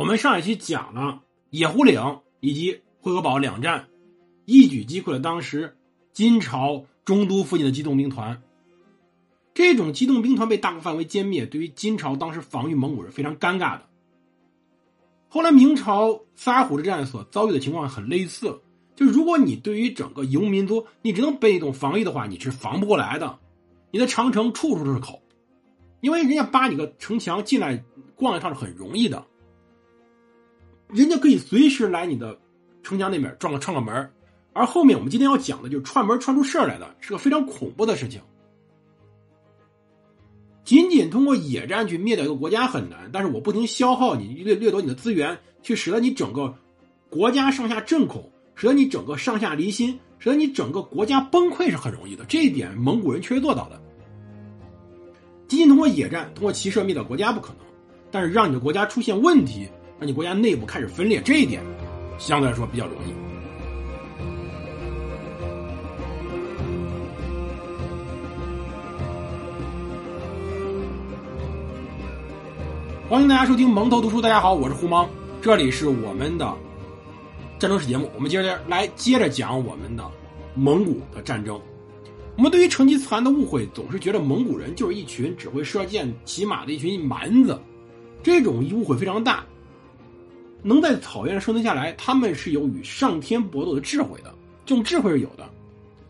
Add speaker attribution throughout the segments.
Speaker 1: 我们上一期讲了野狐岭以及会合堡两战，一举击溃了当时金朝中都附近的机动兵团。这种机动兵团被大范围歼灭，对于金朝当时防御蒙古是非常尴尬的。后来明朝撒虎之战所遭遇的情况很类似，就是如果你对于整个游牧民族，你只能被动防御的话，你是防不过来的。你的长城处处都是口，因为人家扒你个城墙进来逛一趟是很容易的。人家可以随时来你的城墙那边撞个串个门而后面我们今天要讲的就是串门串出事儿来的，是个非常恐怖的事情。仅仅通过野战去灭掉一个国家很难，但是我不停消耗你，掠掠夺你的资源，去使得你整个国家上下震恐，使得你整个上下离心，使得你整个国家崩溃是很容易的。这一点蒙古人确实做到的。仅仅通过野战、通过骑射灭掉国家不可能，但是让你的国家出现问题。让你国家内部开始分裂，这一点相对来说比较容易。欢迎大家收听蒙头读书，大家好，我是胡蒙，这里是我们的战争史节目，我们接着来接着讲我们的蒙古的战争。我们对于成吉思汗的误会，总是觉得蒙古人就是一群只会射箭、骑马的一群蛮子，这种误会非常大。能在草原上生存下来，他们是有与上天搏斗的智慧的，这种智慧是有的。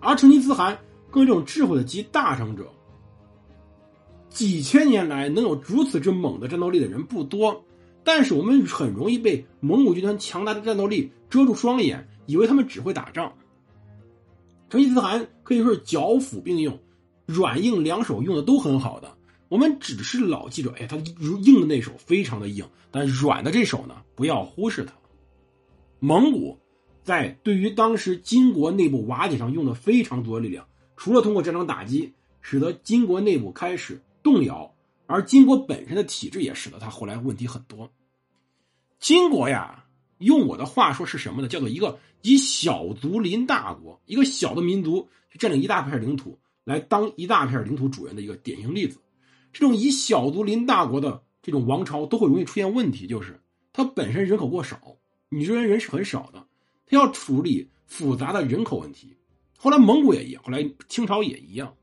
Speaker 1: 而成吉思汗更是这种智慧的集大成者。几千年来能有如此之猛的战斗力的人不多，但是我们很容易被蒙古军团强大的战斗力遮住双眼，以为他们只会打仗。成吉思汗可以说是脚斧并用，软硬两手用的都很好的。我们只是老记住，哎，他硬的那手非常的硬，但软的这手呢，不要忽视它。蒙古在对于当时金国内部瓦解上用的非常多的力量，除了通过战争打击，使得金国内部开始动摇，而金国本身的体制也使得他后来问题很多。金国呀，用我的话说是什么呢？叫做一个以小族临大国，一个小的民族占领一大片领土，来当一大片领土主人的一个典型例子。这种以小族临大国的这种王朝都会容易出现问题，就是它本身人口过少，女真人人是很少的，它要处理复杂的人口问题。后来蒙古也一样，后来清朝也一样，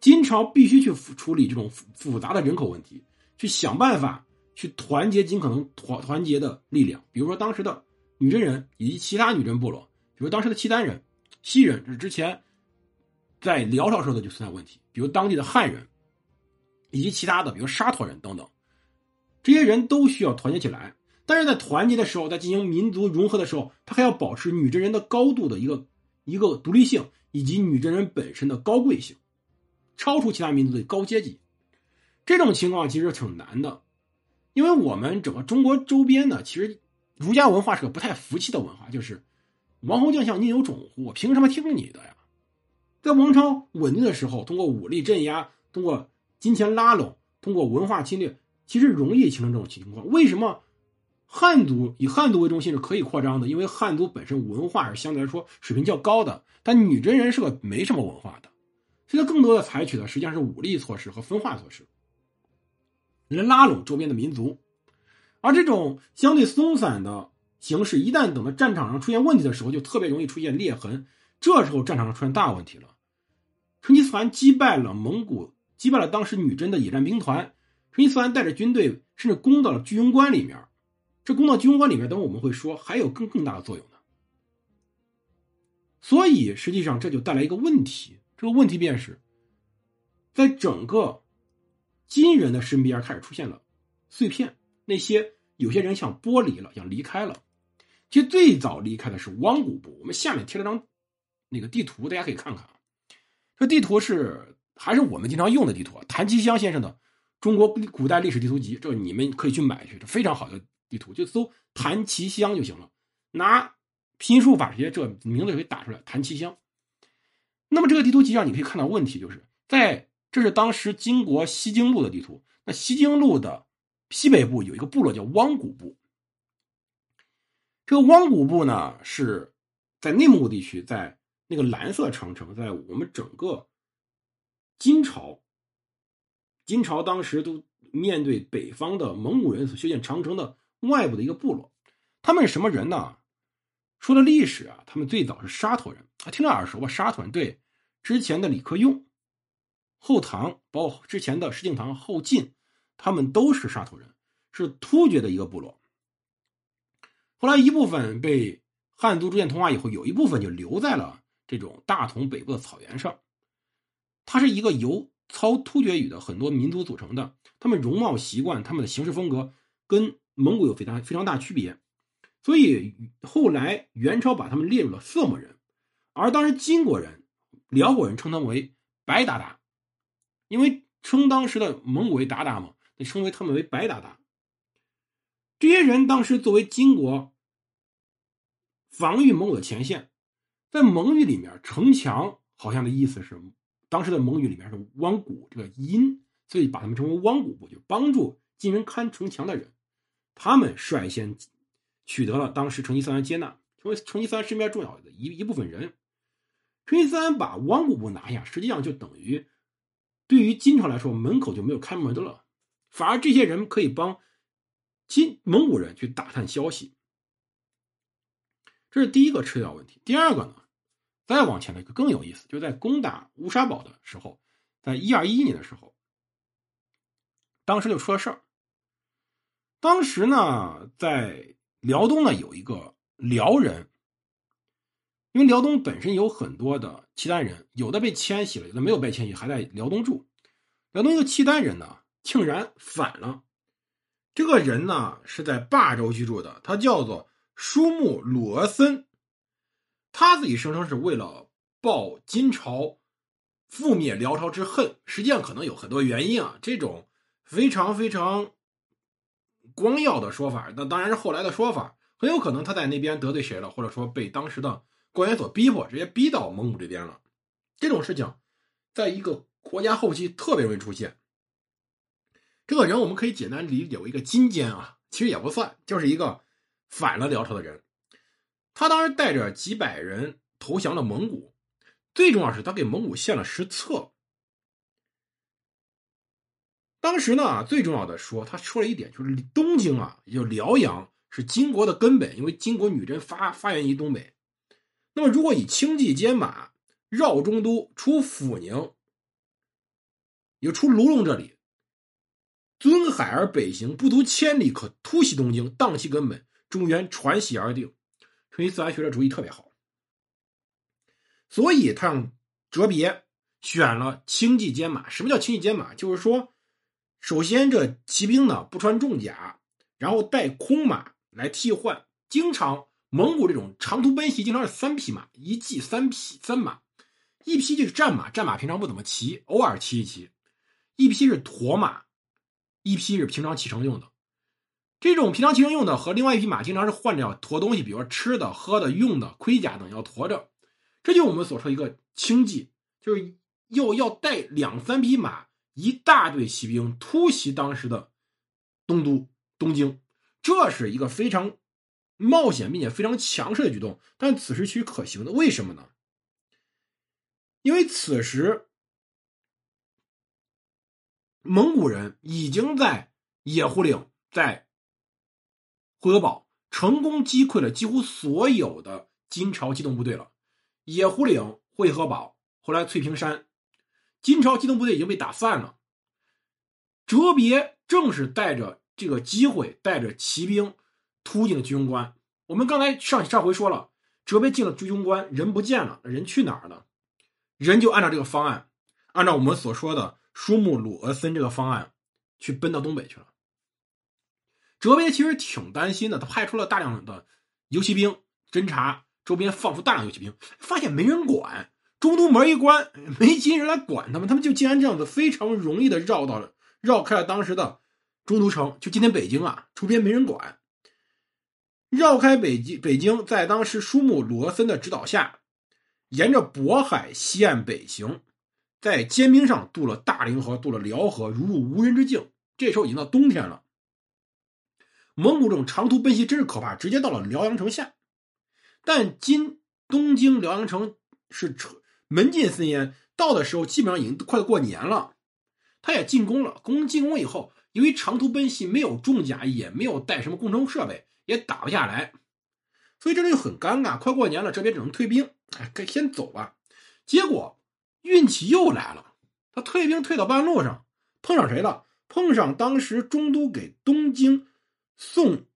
Speaker 1: 金朝必须去处理这种复复杂的人口问题，去想办法去团结尽可能团团结的力量。比如说当时的女真人以及其他女真部落，比如当时的契丹人、西人，这是之前在辽朝时候的就存在问题，比如当地的汉人。以及其他的，比如沙陀人等等，这些人都需要团结起来。但是在团结的时候，在进行民族融合的时候，他还要保持女真人的高度的一个一个独立性，以及女真人本身的高贵性，超出其他民族的高阶级。这种情况其实挺难的，因为我们整个中国周边呢，其实儒家文化是个不太服气的文化，就是王侯将相宁有种乎？我凭什么听你的呀？在王朝稳定的时候，通过武力镇压，通过金钱拉拢，通过文化侵略，其实容易形成这种情况。为什么汉族以汉族为中心是可以扩张的？因为汉族本身文化是相对来说水平较高的，但女真人是个没什么文化的，所以他更多的采取的实际上是武力措施和分化措施，来拉拢周边的民族。而这种相对松散的形式，一旦等到战场上出现问题的时候，就特别容易出现裂痕。这时候战场上出现大问题了。成吉思汗击败了蒙古。击败了当时女真的野战兵团，成吉思汗带着军队甚至攻到了居庸关里面。这攻到居庸关里面，等我们会说还有更更大的作用呢。所以实际上这就带来一个问题，这个问题便是，在整个金人的身边开始出现了碎片，那些有些人想剥离了，想离开了。其实最早离开的是汪古部。我们下面贴了张那个地图，大家可以看看啊。这地图是。还是我们经常用的地图，谭其骧先生的《中国古代历史地图集》，这你们可以去买去，这非常好的地图，就搜谭其骧就行了。拿拼音输入法直接这名字就可以打出来，谭其骧。那么这个地图集上你可以看到问题，就是在这是当时金国西京路的地图，那西京路的西北部有一个部落叫汪古部。这个汪古部呢是在内蒙古地区，在那个蓝色长城，在我们整个。金朝，金朝当时都面对北方的蒙古人所修建长城的外部的一个部落。他们是什么人呢？说的历史啊，他们最早是沙陀人啊，听着耳熟吧？沙陀人对之前的李克用、后唐，包括之前的石敬瑭、后晋，他们都是沙陀人，是突厥的一个部落。后来一部分被汉族逐渐同化以后，有一部分就留在了这种大同北部的草原上。它是一个由操突厥语的很多民族组成的，他们容貌习惯、他们的行事风格跟蒙古有非常非常大区别。所以后来元朝把他们列入了色目人，而当时金国人、辽国人称他们为白鞑靼，因为称当时的蒙古为鞑靼嘛，就称为他们为白鞑靼。这些人当时作为金国防御蒙古的前线，在蒙语里面，城墙好像的意思是当时的蒙语里面是汪古这个音，所以把他们称为汪古部，就帮助金人看城墙的人，他们率先。取得了当时成吉思汗接纳，成为成吉思汗身边重要的一一部分人。成吉思汗把汪古部拿下，实际上就等于对于金朝来说，门口就没有开门的了。反而这些人可以帮金蒙古人去打探消息。这是第一个次要问题。第二个呢，再往前的一个更有意思，就在攻打乌沙堡的时候，在一二一一年的时候，当时就出了事儿。当时呢，在辽东呢有一个辽人，因为辽东本身有很多的契丹人，有的被迁徙了，有的没有被迁徙，还在辽东住。辽东一个契丹人呢，竟然反了。这个人呢是在霸州居住的，他叫做舒木鲁额森，他自己声称是为了报金朝覆灭辽朝之恨，实际上可能有很多原因啊。这种非常非常。光耀的说法，那当然是后来的说法。很有可能他在那边得罪谁了，或者说被当时的官员所逼迫，直接逼到蒙古这边了。这种事情，在一个国家后期特别容易出现。这个人我们可以简单理解为一个金监啊，其实也不算，就是一个反了辽朝的人。他当时带着几百人投降了蒙古，最重要是他给蒙古献了实册。当时呢，最重要的说，他说了一点，就是东京啊，也就辽阳是金国的根本，因为金国女真发发源于东北。那么，如果以轻骑兼马绕中都出阜宁，也出卢龙这里，尊海而北行，不足千里，可突袭东京，荡其根本。中原传习而定。成吉思汗学的主意特别好，所以他让哲别选了轻骑兼马。什么叫轻骑兼马？就是说。首先，这骑兵呢不穿重甲，然后带空马来替换。经常蒙古这种长途奔袭，经常是三匹马，一骑三匹三马，一匹就是战马，战马平常不怎么骑，偶尔骑一骑；一匹是驮马，一匹是平常骑乘用的。这种平常骑乘用的和另外一匹马，经常是换着要驮东西，比如说吃的、喝的、用的、盔甲等要驮着。这就我们所说一个轻骑，就是又要带两三匹马。一大队骑兵突袭当时的东都东京，这是一个非常冒险并且非常强势的举动，但此时其实可行的。为什么呢？因为此时蒙古人已经在野狐岭、在会合堡成功击溃了几乎所有的金朝机动部队了。野狐岭、会合堡，后来翠屏山。金朝机动部队已经被打散了，哲别正是带着这个机会，带着骑兵突进了居庸关。我们刚才上上回说了，哲别进了居庸关，人不见了，人去哪儿了？人就按照这个方案，按照我们所说的舒木鲁额森这个方案，去奔到东北去了。哲别其实挺担心的，他派出了大量的游骑兵侦查周边，放出大量游骑兵，发现没人管。中都门一关，没金人来管他们，他们就竟然这样子非常容易的绕到了，绕开了当时的中都城。就今天北京啊，周边没人管，绕开北京，北京在当时舒木鲁额森的指导下，沿着渤海西岸北行，在坚冰上渡了大凌河，渡了辽河，如入无人之境。这时候已经到冬天了，蒙古这种长途奔袭真是可怕，直接到了辽阳城下。但今东京辽阳城是车。门禁森严，到的时候基本上已经快过年了。他也进攻了，攻进攻以后，因为长途奔袭，没有重甲，也没有带什么工程设备，也打不下来，所以这里就很尴尬。快过年了，这边只能退兵，哎，该先走吧。结果运气又来了，他退兵退到半路上，碰上谁了？碰上当时中都给东京送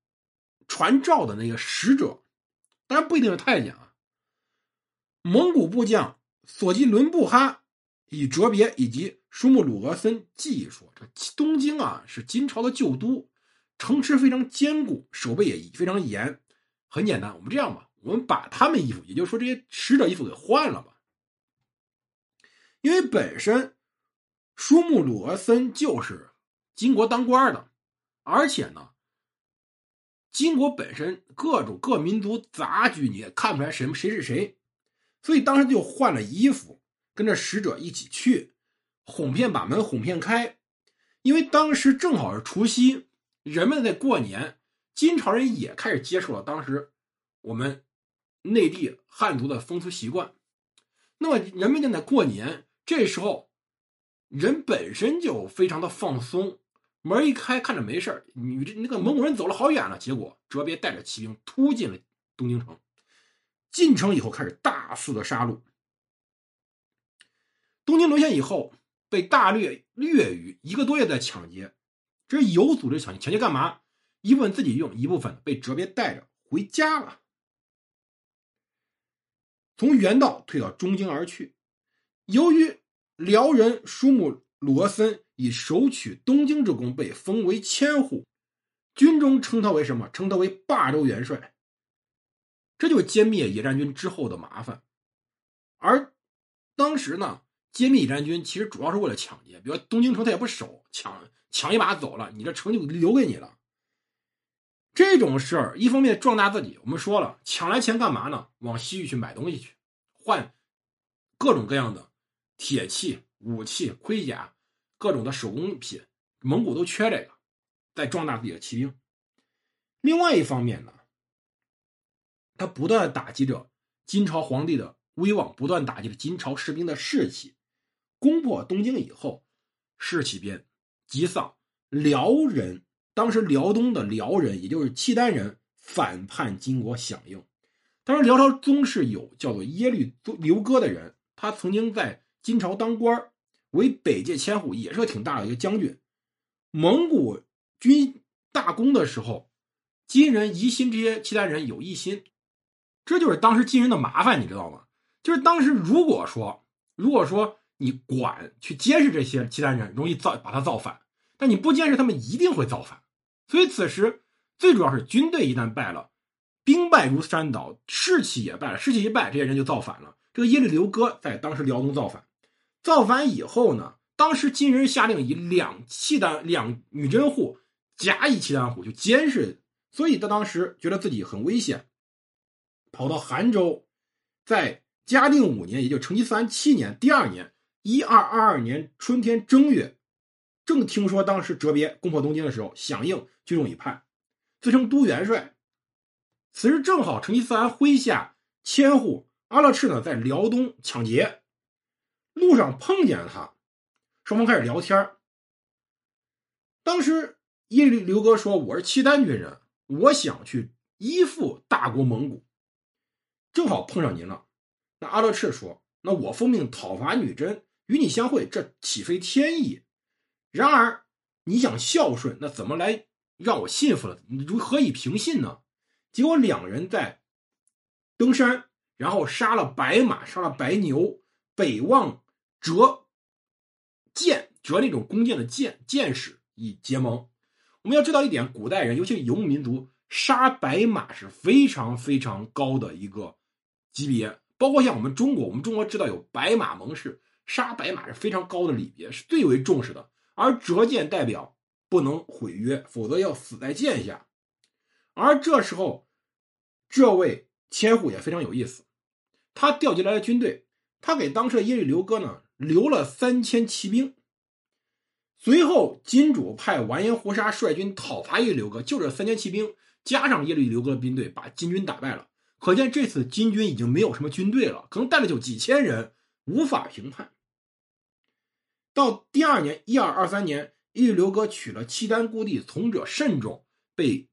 Speaker 1: 传诏的那个使者，当然不一定是太监啊。蒙古部将索吉伦布哈以哲别以及舒木鲁额森记忆说：“这东京啊是金朝的旧都，城池非常坚固，守备也非常严。很简单，我们这样吧，我们把他们衣服，也就是说这些使者衣服给换了吧，因为本身舒木鲁额森就是。”金国当官的，而且呢，金国本身各种各民族杂居，你也看不出来谁谁是谁，所以当时就换了衣服，跟着使者一起去，哄骗把门哄骗开，因为当时正好是除夕，人们在过年，金朝人也开始接受了当时我们内地汉族的风俗习惯，那么人们正在过年，这时候人本身就非常的放松。门一开，看着没事你这那个蒙古人走了好远了。结果哲别带着骑兵突进了东京城，进城以后开始大肆的杀戮。东京沦陷以后，被大略略于一个多月的抢劫，这是有组织抢劫。抢劫干嘛？一部分自己用，一部分被哲别带着回家了。从原道退到中京而去，由于辽人舒木罗森。以首取东京之功，被封为千户，军中称他为什么？称他为霸州元帅。这就是歼灭野战军之后的麻烦。而当时呢，歼灭野战军其实主要是为了抢劫，比如东京城他也不守，抢抢一把走了，你这城就留给你了。这种事儿，一方面壮大自己，我们说了，抢来钱干嘛呢？往西域去买东西去，换各种各样的铁器、武器、盔甲。各种的手工品，蒙古都缺这个，在壮大自己的骑兵。另外一方面呢，他不断打击着金朝皇帝的威望，不断打击着金朝士兵的士气。攻破东京以后，士气变急丧，辽人当时辽东的辽人，也就是契丹人反叛金国，响应。当时辽朝宗室有叫做耶律刘哥的人，他曾经在金朝当官为北界千户，也是个挺大的一个将军。蒙古军大攻的时候，金人疑心这些契丹人有异心，这就是当时金人的麻烦，你知道吗？就是当时如果说，如果说你管去监视这些契丹人，容易造把他造反；但你不监视，他们一定会造反。所以此时最主要是军队一旦败了，兵败如山倒，士气也败了，士气一败，这些人就造反了。这个耶律刘哥在当时辽东造反。造反以后呢，当时金人下令以两契丹两女真户夹一契丹户就监视，所以他当时觉得自己很危险，跑到韩州，在嘉定五年，也就成吉思汗七年，第二年一二二二年春天正月，正听说当时哲别攻破东京的时候，响应军中一叛，自称都元帅。此时正好成吉思汗麾下千户阿勒赤呢在辽东抢劫。路上碰见了他，双方开始聊天当时耶律刘哥说：“我是契丹军人，我想去依附大国蒙古，正好碰上您了。”那阿勒赤说：“那我奉命讨伐女真，与你相会，这岂非天意？然而你想孝顺，那怎么来让我信服了？你如何以平信呢？”结果两人在登山，然后杀了白马，杀了白牛，北望。折剑，折那种弓箭的箭，箭矢以结盟。我们要知道一点，古代人，尤其是游牧民族，杀白马是非常非常高的一个级别。包括像我们中国，我们中国知道有白马盟誓，杀白马是非常高的礼节，是最为重视的。而折剑代表不能毁约，否则要死在剑下。而这时候，这位千户也非常有意思，他调集来的军队，他给当时的耶律刘哥呢。留了三千骑兵。随后，金主派完颜胡沙率军讨伐耶律刘哥，就这三千骑兵加上耶律刘哥的兵队，把金军打败了。可见这次金军已经没有什么军队了，可能带了就几千人，无法评判。到第二年，一二二三年，义刘哥取了契丹故地，从者甚众，被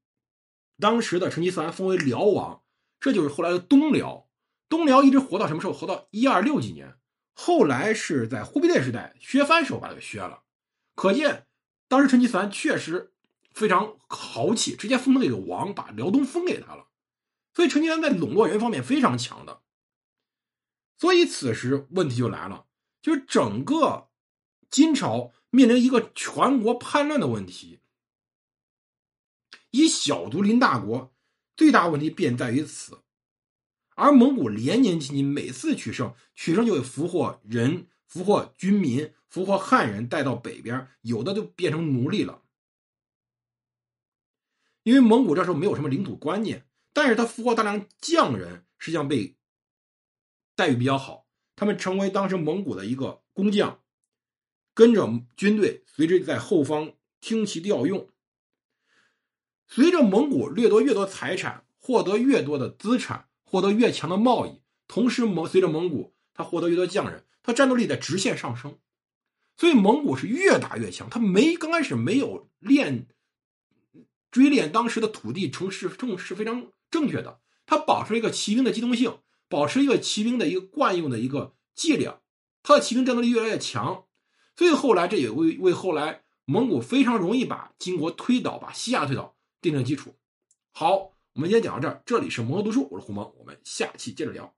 Speaker 1: 当时的成吉思汗封为辽王，这就是后来的东辽。东辽一直活到什么时候？活到一二六几年。后来是在忽必烈时代削藩时候把它给削了。可见当时成吉思汗确实非常豪气，直接封了这个王，把辽东封给他了。所以成吉思汗在笼络人方面非常强的。所以此时问题就来了，就是整个金朝面临一个全国叛乱的问题。以小卒临大国，最大问题便在于此。而蒙古连年进击，每次取胜，取胜就会俘获人、俘获军民、俘获汉人，带到北边，有的就变成奴隶了。因为蒙古这时候没有什么领土观念，但是他俘获大量匠人，实际上被待遇比较好，他们成为当时蒙古的一个工匠，跟着军队，随之在后方听其调用。随着蒙古掠夺越多财产，获得越多的资产。获得越强的贸易，同时蒙随着蒙古，他获得越多匠人，他战斗力在直线上升，所以蒙古是越打越强。他没刚开始没有练追练当时的土地城市重是非常正确的，他保持一个骑兵的机动性，保持一个骑兵的一个惯用的一个伎俩，他的骑兵战斗力越来越强，所以后来这也为为后来蒙古非常容易把金国推倒，把西亚推倒奠定基础。好。我们今天讲到这儿，这里是魔都书，我是胡蒙，我们下期接着聊。